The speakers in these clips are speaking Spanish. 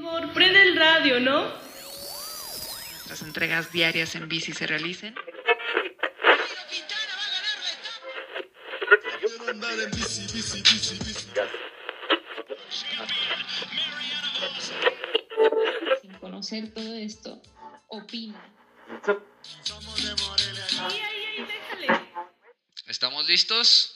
Amor, prende el radio, ¿no? Las entregas diarias en bici se realicen. Sin conocer todo esto, opina. ¿Estamos listos?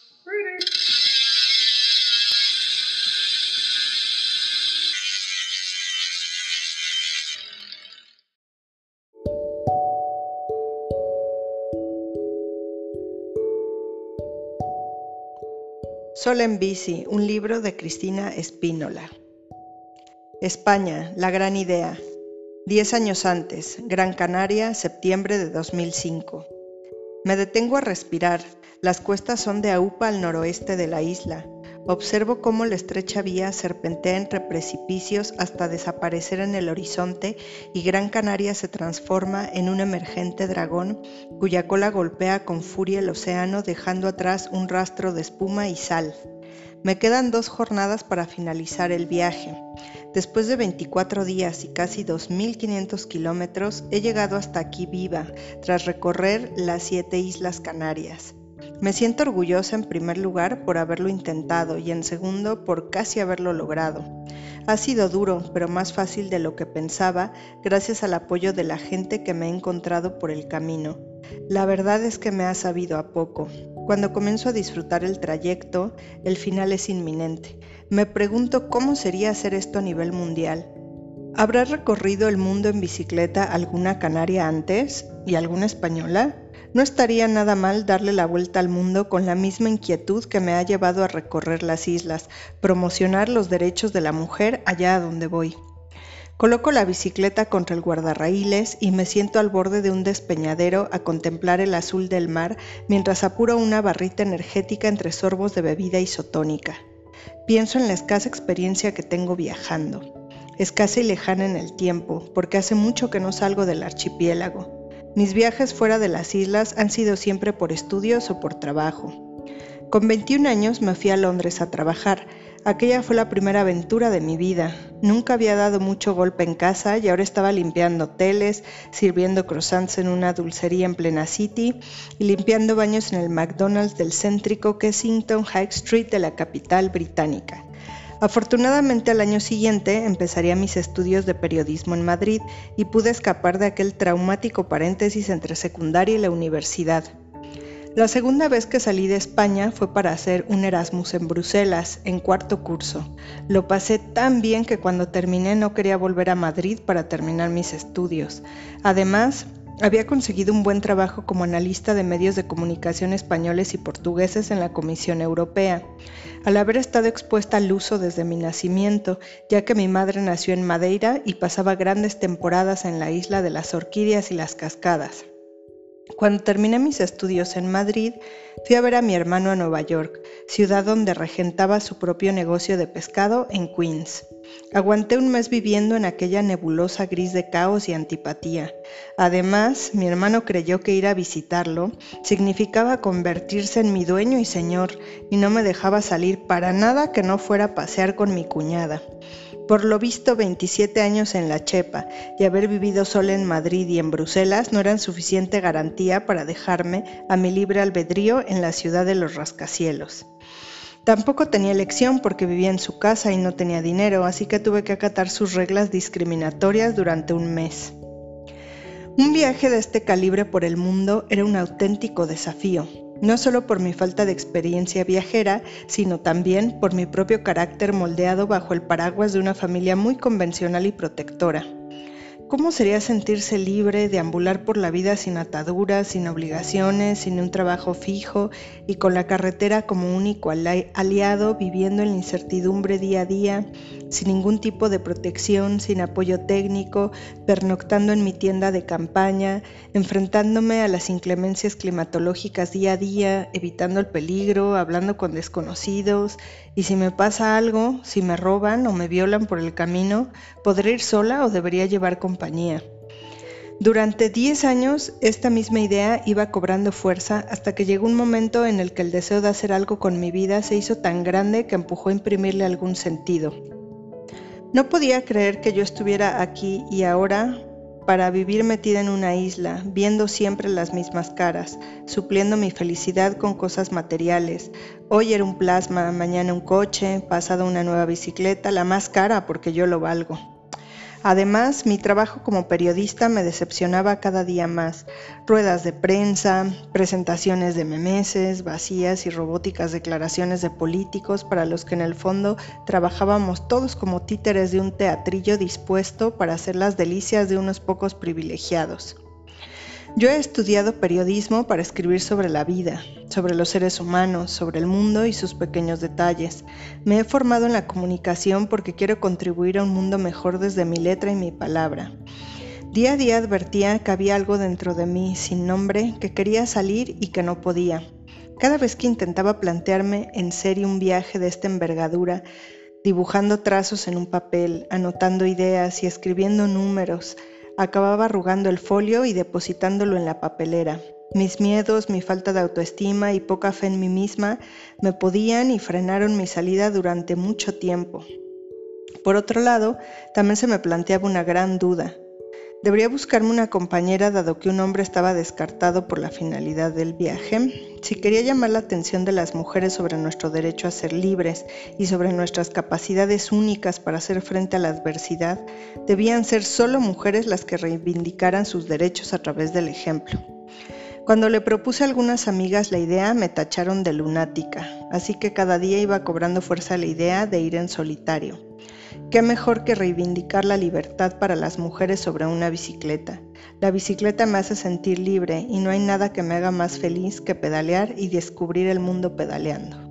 Sol en bici, un libro de Cristina Espínola. España, la gran idea. Diez años antes, Gran Canaria, septiembre de 2005. Me detengo a respirar. Las cuestas son de Aupa al noroeste de la isla. Observo cómo la estrecha vía serpentea entre precipicios hasta desaparecer en el horizonte y Gran Canaria se transforma en un emergente dragón cuya cola golpea con furia el océano dejando atrás un rastro de espuma y sal. Me quedan dos jornadas para finalizar el viaje. Después de 24 días y casi 2.500 kilómetros, he llegado hasta aquí viva, tras recorrer las siete Islas Canarias. Me siento orgullosa en primer lugar por haberlo intentado y en segundo por casi haberlo logrado. Ha sido duro, pero más fácil de lo que pensaba gracias al apoyo de la gente que me he encontrado por el camino. La verdad es que me ha sabido a poco. Cuando comienzo a disfrutar el trayecto, el final es inminente. Me pregunto cómo sería hacer esto a nivel mundial. ¿Habrá recorrido el mundo en bicicleta alguna canaria antes y alguna española? No estaría nada mal darle la vuelta al mundo con la misma inquietud que me ha llevado a recorrer las islas, promocionar los derechos de la mujer allá a donde voy. Coloco la bicicleta contra el guardarraíles y me siento al borde de un despeñadero a contemplar el azul del mar mientras apuro una barrita energética entre sorbos de bebida isotónica. Pienso en la escasa experiencia que tengo viajando, escasa y lejana en el tiempo, porque hace mucho que no salgo del archipiélago. Mis viajes fuera de las islas han sido siempre por estudios o por trabajo. Con 21 años me fui a Londres a trabajar. Aquella fue la primera aventura de mi vida. Nunca había dado mucho golpe en casa y ahora estaba limpiando hoteles, sirviendo croissants en una dulcería en plena City y limpiando baños en el McDonald's del céntrico Kensington High Street de la capital británica. Afortunadamente al año siguiente empezaría mis estudios de periodismo en Madrid y pude escapar de aquel traumático paréntesis entre secundaria y la universidad. La segunda vez que salí de España fue para hacer un Erasmus en Bruselas, en cuarto curso. Lo pasé tan bien que cuando terminé no quería volver a Madrid para terminar mis estudios. Además, había conseguido un buen trabajo como analista de medios de comunicación españoles y portugueses en la Comisión Europea, al haber estado expuesta al uso desde mi nacimiento, ya que mi madre nació en Madeira y pasaba grandes temporadas en la isla de las orquídeas y las cascadas. Cuando terminé mis estudios en Madrid, fui a ver a mi hermano a Nueva York, ciudad donde regentaba su propio negocio de pescado en Queens. Aguanté un mes viviendo en aquella nebulosa gris de caos y antipatía. Además, mi hermano creyó que ir a visitarlo significaba convertirse en mi dueño y señor, y no me dejaba salir para nada que no fuera a pasear con mi cuñada. Por lo visto, 27 años en la Chepa y haber vivido sola en Madrid y en Bruselas no eran suficiente garantía para dejarme a mi libre albedrío en la ciudad de los rascacielos. Tampoco tenía elección porque vivía en su casa y no tenía dinero, así que tuve que acatar sus reglas discriminatorias durante un mes. Un viaje de este calibre por el mundo era un auténtico desafío, no solo por mi falta de experiencia viajera, sino también por mi propio carácter moldeado bajo el paraguas de una familia muy convencional y protectora. ¿Cómo sería sentirse libre, de ambular por la vida sin ataduras, sin obligaciones, sin un trabajo fijo y con la carretera como único aliado, viviendo en la incertidumbre día a día, sin ningún tipo de protección, sin apoyo técnico, pernoctando en mi tienda de campaña, enfrentándome a las inclemencias climatológicas día a día, evitando el peligro, hablando con desconocidos, y si me pasa algo, si me roban o me violan por el camino, ¿podré ir sola o debería llevar compañía? Durante 10 años esta misma idea iba cobrando fuerza hasta que llegó un momento en el que el deseo de hacer algo con mi vida se hizo tan grande que empujó a imprimirle algún sentido. No podía creer que yo estuviera aquí y ahora para vivir metida en una isla, viendo siempre las mismas caras, supliendo mi felicidad con cosas materiales. Hoy era un plasma, mañana un coche, pasado una nueva bicicleta, la más cara porque yo lo valgo. Además, mi trabajo como periodista me decepcionaba cada día más. Ruedas de prensa, presentaciones de memeses, vacías y robóticas declaraciones de políticos para los que en el fondo trabajábamos todos como títeres de un teatrillo dispuesto para hacer las delicias de unos pocos privilegiados. Yo he estudiado periodismo para escribir sobre la vida, sobre los seres humanos, sobre el mundo y sus pequeños detalles. Me he formado en la comunicación porque quiero contribuir a un mundo mejor desde mi letra y mi palabra. Día a día advertía que había algo dentro de mí sin nombre que quería salir y que no podía. Cada vez que intentaba plantearme en serio un viaje de esta envergadura, dibujando trazos en un papel, anotando ideas y escribiendo números, Acababa arrugando el folio y depositándolo en la papelera. Mis miedos, mi falta de autoestima y poca fe en mí misma me podían y frenaron mi salida durante mucho tiempo. Por otro lado, también se me planteaba una gran duda. Debería buscarme una compañera dado que un hombre estaba descartado por la finalidad del viaje. Si quería llamar la atención de las mujeres sobre nuestro derecho a ser libres y sobre nuestras capacidades únicas para hacer frente a la adversidad, debían ser solo mujeres las que reivindicaran sus derechos a través del ejemplo. Cuando le propuse a algunas amigas la idea, me tacharon de lunática, así que cada día iba cobrando fuerza la idea de ir en solitario. ¿Qué mejor que reivindicar la libertad para las mujeres sobre una bicicleta? La bicicleta me hace sentir libre y no hay nada que me haga más feliz que pedalear y descubrir el mundo pedaleando.